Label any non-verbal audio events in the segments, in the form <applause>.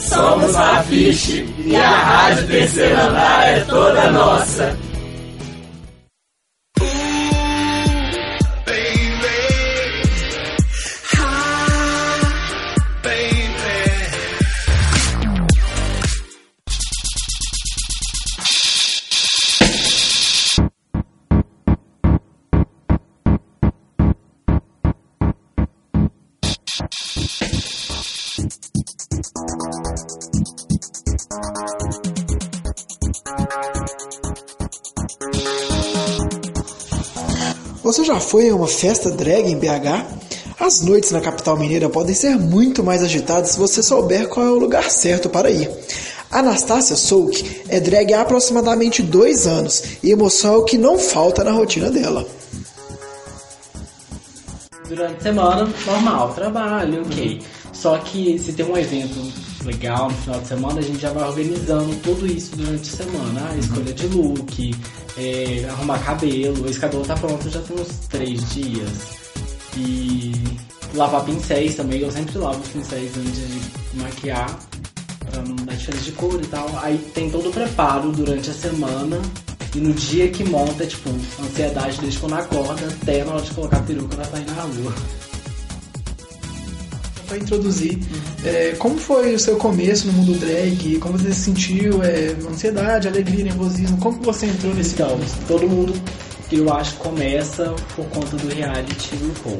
Somos a Fiche e a Rádio Terceiro Andar é toda nossa. Você já foi a uma festa drag em BH? As noites na capital mineira podem ser muito mais agitadas se você souber qual é o lugar certo para ir. Anastácia Souk é drag há aproximadamente dois anos e emoção é o que não falta na rotina dela. Durante a semana, normal, trabalho, ok. Só que se tem um evento legal no final de semana, a gente já vai organizando tudo isso durante a semana. A escolha de look, é, arrumar cabelo. Esse cabelo tá pronto já tem uns três dias. E lavar pincéis também. Eu sempre lavo os pincéis antes de maquiar, pra não dar diferença de cor e tal. Aí tem todo o preparo durante a semana. E no dia que monta, tipo, ansiedade desde quando acorda até na hora de colocar a peruca pra sair na rua. Para introduzir, é, como foi o seu começo no mundo drag? Como você se sentiu? É, ansiedade, alegria, nervosismo? Como que você entrou nesse Então, caos? todo mundo, eu acho, começa por conta do reality RuPaul.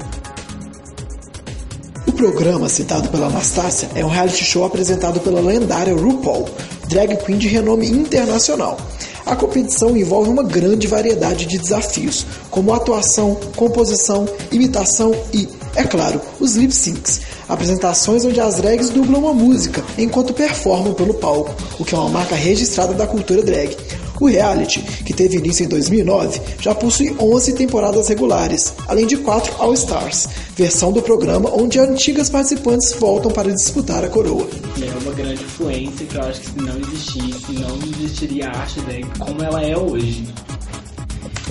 O programa citado pela Anastácia é um reality show apresentado pela lendária RuPaul, drag queen de renome internacional. A competição envolve uma grande variedade de desafios, como atuação, composição, imitação e, é claro, os lip syncs, apresentações onde as drags dublam uma música enquanto performam pelo palco, o que é uma marca registrada da cultura drag. O reality, que teve início em 2009, já possui 11 temporadas regulares, além de 4 All Stars, versão do programa onde antigas participantes voltam para disputar a coroa. É uma grande influência que eu acho que se não existisse, não existiria a arte drag como ela é hoje.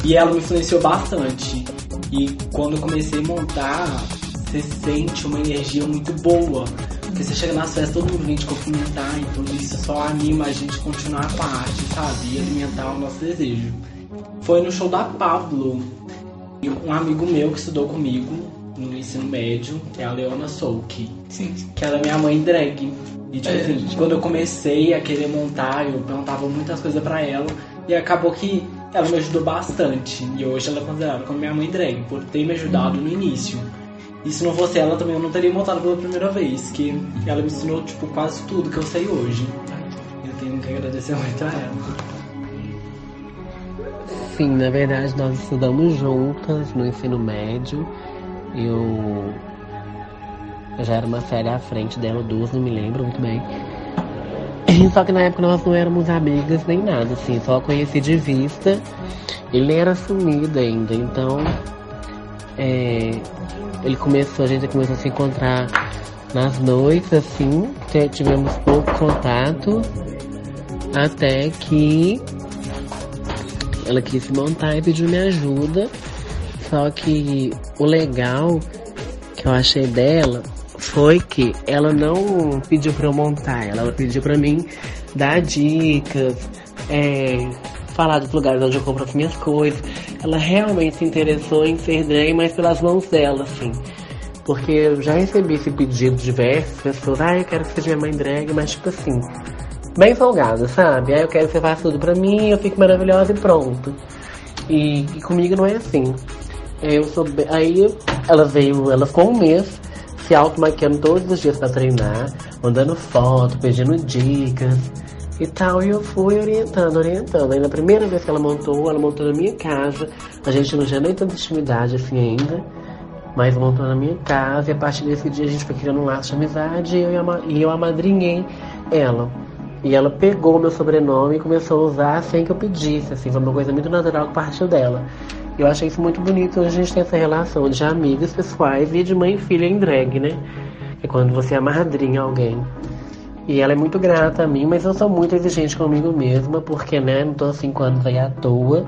E ela me influenciou bastante. E quando eu comecei a montar, você sente uma energia muito boa. Porque você chega nas festas, todo mundo vem te cumprimentar, então isso só anima a gente a continuar com a arte, sabe? E alimentar o nosso desejo. Foi no show da Pablo. E um amigo meu que estudou comigo no ensino médio é a Leona Souk. Sim. Que ela é minha mãe drag. E tipo É. assim, quando eu comecei a querer montar, eu perguntava muitas coisas pra ela. E acabou que ela me ajudou bastante. E hoje ela é considerada como minha mãe drag, por ter me ajudado no início. E se não fosse ela também eu não teria montado pela primeira vez. Que ela me ensinou, tipo, quase tudo que eu sei hoje. Eu tenho que agradecer muito a ela. Sim, na verdade nós estudamos juntas no ensino médio. Eu, eu já era uma série à frente dela, duas, não me lembro muito bem. <laughs> Só que na época nós não éramos amigas nem nada, assim, só conheci de vista. Ele era sumido ainda, então é, ele começou, a gente começou a se encontrar nas noites, assim, tivemos pouco contato, até que ela quis se montar e pediu minha ajuda. Só que o legal que eu achei dela foi que ela não pediu pra eu montar, ela pediu pra mim dar dicas, é, falar dos lugares onde eu compro as minhas coisas. Ela realmente se interessou em ser drag, mas pelas mãos dela, assim. Porque eu já recebi esse pedido de diversas pessoas, ah, eu quero que seja minha mãe drag, mas tipo assim, bem folgada, sabe? Aí eu quero que você faça tudo pra mim, eu fico maravilhosa e pronto. E, e comigo não é assim. Eu sou Aí ela veio, ela ficou um mês se automaquiando todos os dias pra treinar, mandando foto, pedindo dicas e tal. E eu fui orientando, orientando. Aí na primeira vez que ela montou, ela montou na minha casa. A gente não tinha nem tanta intimidade assim ainda. Mas montou na minha casa e a partir desse dia a gente foi criando um laço de amizade e eu, e eu amadrinhei ela. E ela pegou meu sobrenome e começou a usar sem que eu pedisse, assim, foi uma coisa muito natural que partiu dela. Eu achei isso muito bonito, a gente tem essa relação de amigas pessoais e de mãe e filha em drag, né? É quando você amadrinha alguém. E ela é muito grata a mim, mas eu sou muito exigente comigo mesma, porque, né, não tô há cinco anos aí à toa.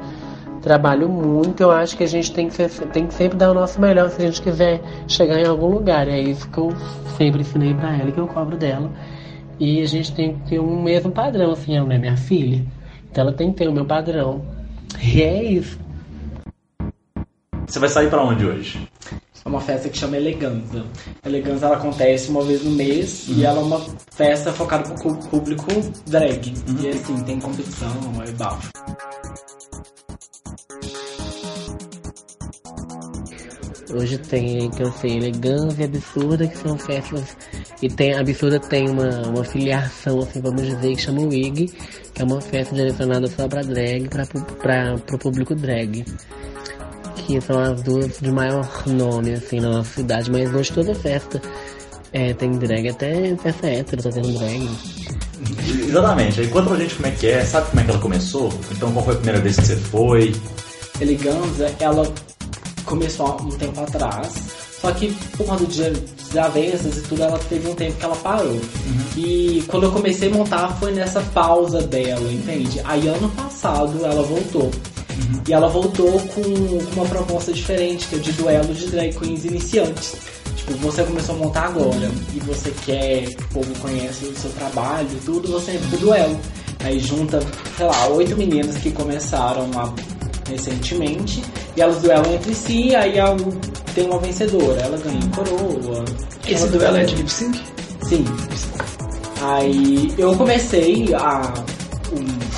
Trabalho muito, eu acho que a gente tem que, ser, tem que sempre dar o nosso melhor se a gente quiser chegar em algum lugar. É isso que eu sempre ensinei pra ela, que eu cobro dela. E a gente tem que ter um mesmo padrão, assim, ela não é minha filha. Então ela tem que ter o meu padrão. E é isso. Você vai sair pra onde hoje? É uma festa que chama Eleganza. Eleganza ela acontece uma vez no mês e ela é uma festa focada pro público drag. E assim, tem competição, é bafo. Hoje tem que eu sei Elegância e Absurda, que são festas. E tem, a Absurda tem uma, uma filiação, assim, vamos dizer, que chama Wig, que é uma festa direcionada só pra drag, pra, pra, pro público drag. Que são as duas de maior nome, assim, na nossa cidade, mas hoje toda festa é, tem drag, até festa hétero tá tendo drag. Exatamente. Aí conta pra gente como é que é, sabe como é que ela começou? Então qual foi a primeira vez que você foi? Eleganza, ela começou há um tempo atrás, só que por conta de desavenças e tudo, ela teve um tempo que ela parou. E quando eu comecei a montar, foi nessa pausa dela, entende? Aí ano passado ela voltou. E ela voltou com, uma proposta diferente, que é de duelo de drag queens iniciantes. Tipo, você começou a montar agora e você quer que o povo conheça o seu trabalho e tudo, você entra pro duelo. Aí junta, sei lá, oito meninas que começaram a recentemente e elas duelam entre si, aí ela tem uma vencedora, ela ganha coroa. Esse duelo é de lip sync? Sim. Aí eu comecei a,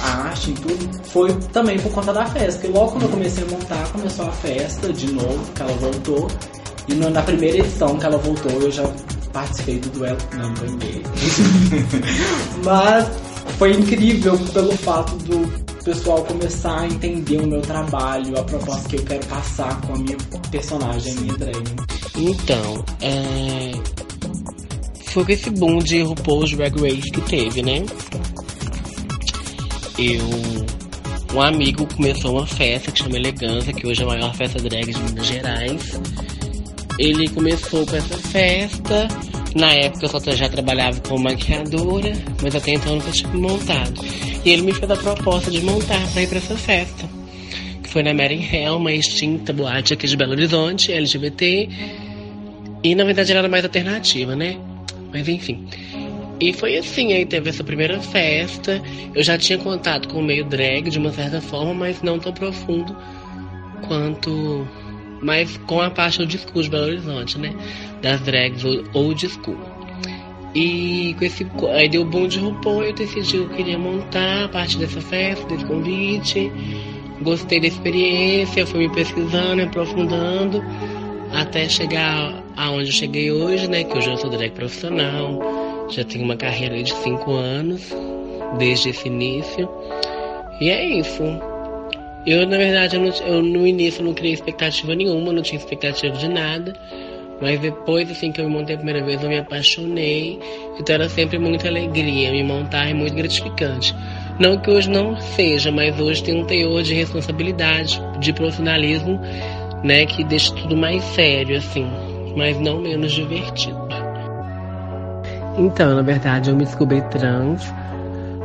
a arte e tudo, foi também por conta da festa. E logo quando eu comecei a montar, começou a festa de novo, que ela voltou. E na primeira edição que ela voltou, eu já participei do duelo. Não ganhei. <laughs> Mas foi incrível pelo fato do pessoal começar a entender o meu trabalho, a proposta que eu quero passar com a minha personagem, a minha drag. Então, é... foi com esse boom de RuPaul's Drag Race que teve, né? Eu. Um amigo começou uma festa que chama Elegância, que hoje é a maior festa drag de Minas Gerais. Ele começou com essa festa. Na época eu só já trabalhava como maquiadora, mas até então eu nunca tinha montado. E ele me fez a proposta de montar pra ir pra essa festa. Que foi na Mary Hell, uma extinta boate aqui de Belo Horizonte, LGBT. E na verdade era mais alternativa, né? Mas enfim. E foi assim, aí teve essa primeira festa. Eu já tinha contato com o meio drag de uma certa forma, mas não tão profundo quanto. Mas com a parte old school de Belo Horizonte, né? Das drags o- old school. E com esse. Aí deu o boom de RuPaul, eu decidi que eu queria montar a parte dessa festa, desse convite. Gostei da experiência, fui me pesquisando, me aprofundando, até chegar aonde eu cheguei hoje, né? Que hoje eu sou drag profissional, já tenho uma carreira de cinco anos, desde esse início. E é isso. Eu, na verdade, eu, não- eu no início não criei expectativa nenhuma, não tinha expectativa de nada. Mas depois, assim, que eu me montei a primeira vez, eu me apaixonei. Então era sempre muita alegria. Me montar é muito gratificante. Não que hoje não seja, mas hoje tem um teor de responsabilidade, de profissionalismo, né? Que deixa tudo mais sério, assim. Mas não menos divertido. Então, na verdade, eu me descobri trans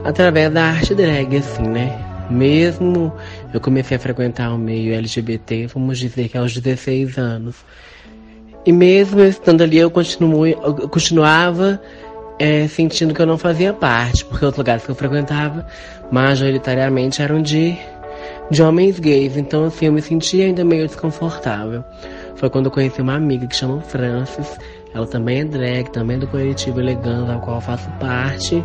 através da arte drag, assim, né? Mesmo eu comecei a frequentar o meio LGBT, vamos dizer que aos 16 anos. E mesmo estando ali, eu, continuo, eu continuava é, sentindo que eu não fazia parte, porque os lugares que eu frequentava, majoritariamente, eram de, de homens gays. Então, assim, eu me sentia ainda meio desconfortável. Foi quando eu conheci uma amiga que chama Francis. Ela também é drag, também é do coletivo Elegância, ao qual eu faço parte.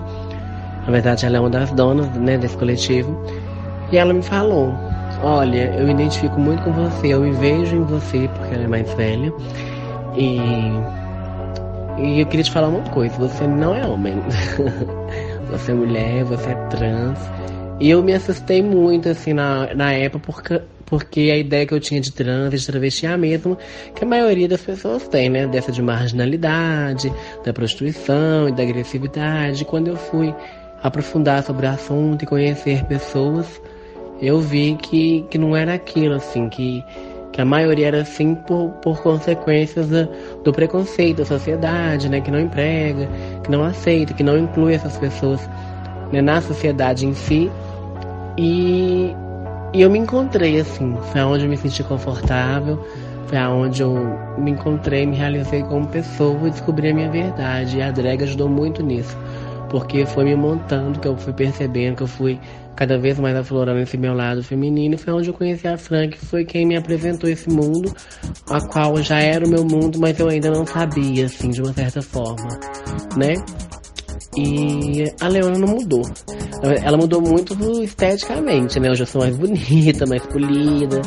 Na verdade, ela é uma das donas né, desse coletivo. E ela me falou: Olha, eu identifico muito com você, eu me vejo em você, porque ela é mais velha. E, e eu queria te falar uma coisa: você não é homem. <laughs> você é mulher, você é trans. E eu me assustei muito, assim, na, na época, porque, porque a ideia que eu tinha de trans de travesti é a mesma que a maioria das pessoas tem, né? Dessa de marginalidade, da prostituição e da agressividade. Quando eu fui aprofundar sobre o assunto e conhecer pessoas, eu vi que, que não era aquilo, assim, que, que a maioria era assim por, por consequências do, do preconceito da sociedade, né? Que não emprega, que não aceita, que não inclui essas pessoas né, na sociedade em si. E, e eu me encontrei assim, foi aonde eu me senti confortável, foi aonde eu me encontrei, me realizei como pessoa e descobri a minha verdade. E a drag ajudou muito nisso, porque foi me montando, que eu fui percebendo, que eu fui cada vez mais aflorando esse meu lado feminino. Foi onde eu conheci a Frank, foi quem me apresentou esse mundo, a qual já era o meu mundo, mas eu ainda não sabia, assim, de uma certa forma, né? E a Leona não mudou. Ela mudou muito esteticamente, né? Hoje eu sou mais bonita, mais polida,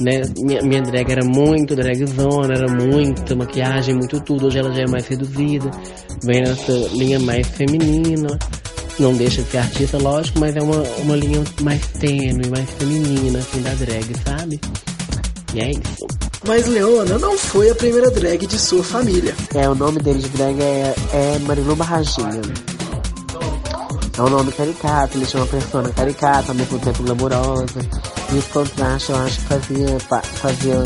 né? Minha, minha drag era muito dragzona, era muito maquiagem, muito tudo. Hoje ela já é mais reduzida, vem nessa linha mais feminina. Não deixa de ser artista, lógico, mas é uma, uma linha mais tênue, mais feminina, assim, da drag, sabe? E é isso. Mas Leona não foi a primeira drag de sua família. É, o nome dele de drag é, é Marilu Barraginha. É um nome caricato, ele tinha uma persona caricata, ao mesmo tempo glamourosa. E esse contraste eu acho que fazia, fazia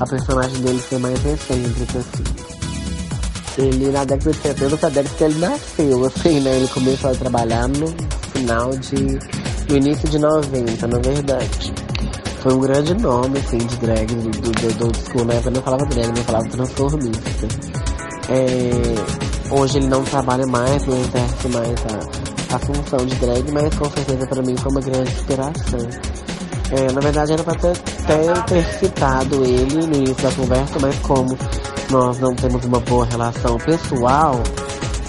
a personagem dele ser mais excêntrica, assim. Ele na década de 70 foi a década que ele nasceu, assim, né? Ele começou a trabalhar no final de. no início de 90, na verdade. Foi um grande nome, assim, de drag do, do, do old school. Na época não falava drag, não falava transformista. É, hoje ele não trabalha mais, não exerce mais a, a função de drag, mas com certeza para mim foi uma grande inspiração. É, na verdade era para até ter, ter citado ele no início da conversa, mas como nós não temos uma boa relação pessoal,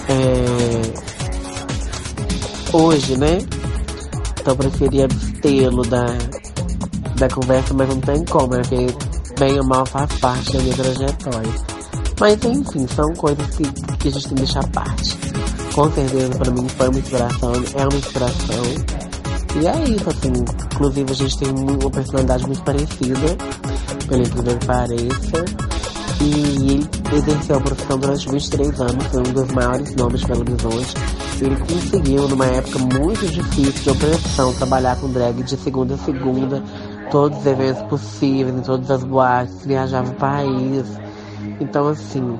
é, hoje, né? Então eu preferi abstê-lo da, da conversa, mas não tem como, né? Porque bem ou mal faz parte da minha trajetória. Mas enfim, são coisas que, que a gente tem que deixar parte. Com certeza pra mim foi uma inspiração, é uma inspiração. E é isso, assim, inclusive a gente tem uma personalidade muito parecida, pelo incrível que pareça. E ele exerceu a profissão durante 23 anos, foi um dos maiores nomes de Belo Horizonte. Ele conseguiu, numa época muito difícil de opressão, trabalhar com drag de segunda a segunda, todos os eventos possíveis, em todas as boates, viajava o país. Então, assim,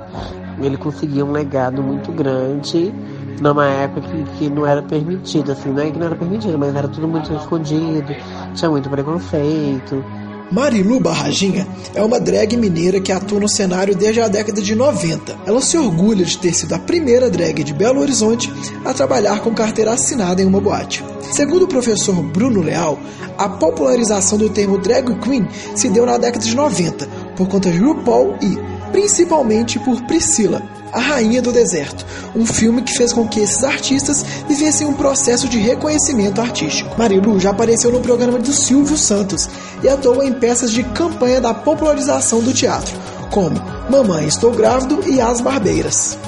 ele conseguiu um legado muito grande numa época que, que não era permitido, assim, não é que não era permitido, mas era tudo muito escondido, tinha muito preconceito. Marilu Barraginha é uma drag mineira que atua no cenário desde a década de 90. Ela se orgulha de ter sido a primeira drag de Belo Horizonte a trabalhar com carteira assinada em uma boate. Segundo o professor Bruno Leal, a popularização do termo drag queen se deu na década de 90 por conta de RuPaul e, principalmente, por Priscila, a Rainha do Deserto, um filme que fez com que esses artistas vivessem um processo de reconhecimento artístico. Marilu já apareceu no programa do Silvio Santos e atuou em peças de campanha da popularização do teatro, como Mamãe Estou Grávido e As Barbeiras.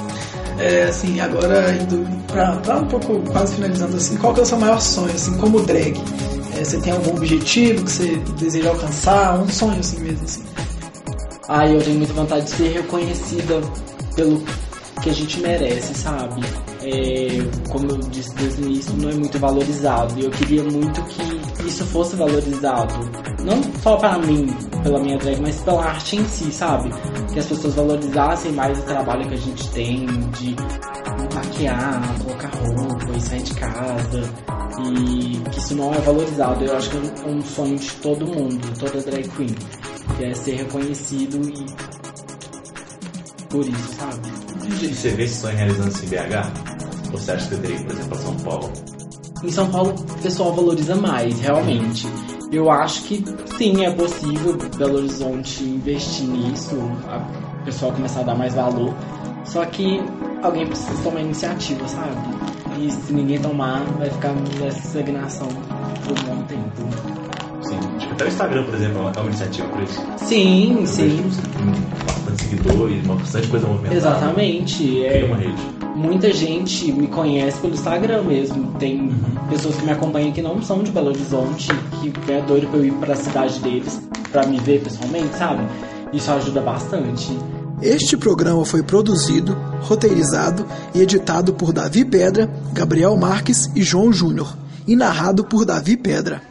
É, assim, agora indo pra, um pouco, quase finalizando assim, qual que é o seu maior sonho, assim, como drag? É, você tem algum objetivo que você deseja alcançar? Um sonho assim mesmo, assim? Ah, eu tenho muita vontade de ser reconhecida pelo que a gente merece, sabe? É, como eu disse desde o início, não é muito valorizado. E eu queria muito que isso fosse valorizado. Não só para mim, pela minha drag, mas pela arte em si, sabe? Que as pessoas valorizassem mais o trabalho que a gente tem de maquiar, colocar roupa e sair de casa. E que isso não é valorizado. Eu acho que é um sonho de todo mundo, toda drag queen. Que é ser reconhecido e por isso, sabe? E você vê esse sonho realizando-se em BH? Ou você acha que teria por exemplo, São Paulo? Em São Paulo o pessoal valoriza mais, realmente. Eu acho que sim, é possível Belo Horizonte investir nisso, a pessoa começar a dar mais valor. Só que alguém precisa tomar iniciativa, sabe? E se ninguém tomar, vai ficar nessa estagnação por um bom tempo. Sim. Até o Instagram, por exemplo, é uma iniciativa por isso. Sim, sim. Bastante seguidores, uma bastante coisa movimentada. Exatamente. É, uma rede. Muita gente me conhece pelo Instagram mesmo. Tem uhum. pessoas que me acompanham que não são de Belo Horizonte, que é doido pra eu ir pra cidade deles pra me ver pessoalmente, sabe? Isso ajuda bastante. Este programa foi produzido, roteirizado e editado por Davi Pedra, Gabriel Marques e João Júnior, e narrado por Davi Pedra.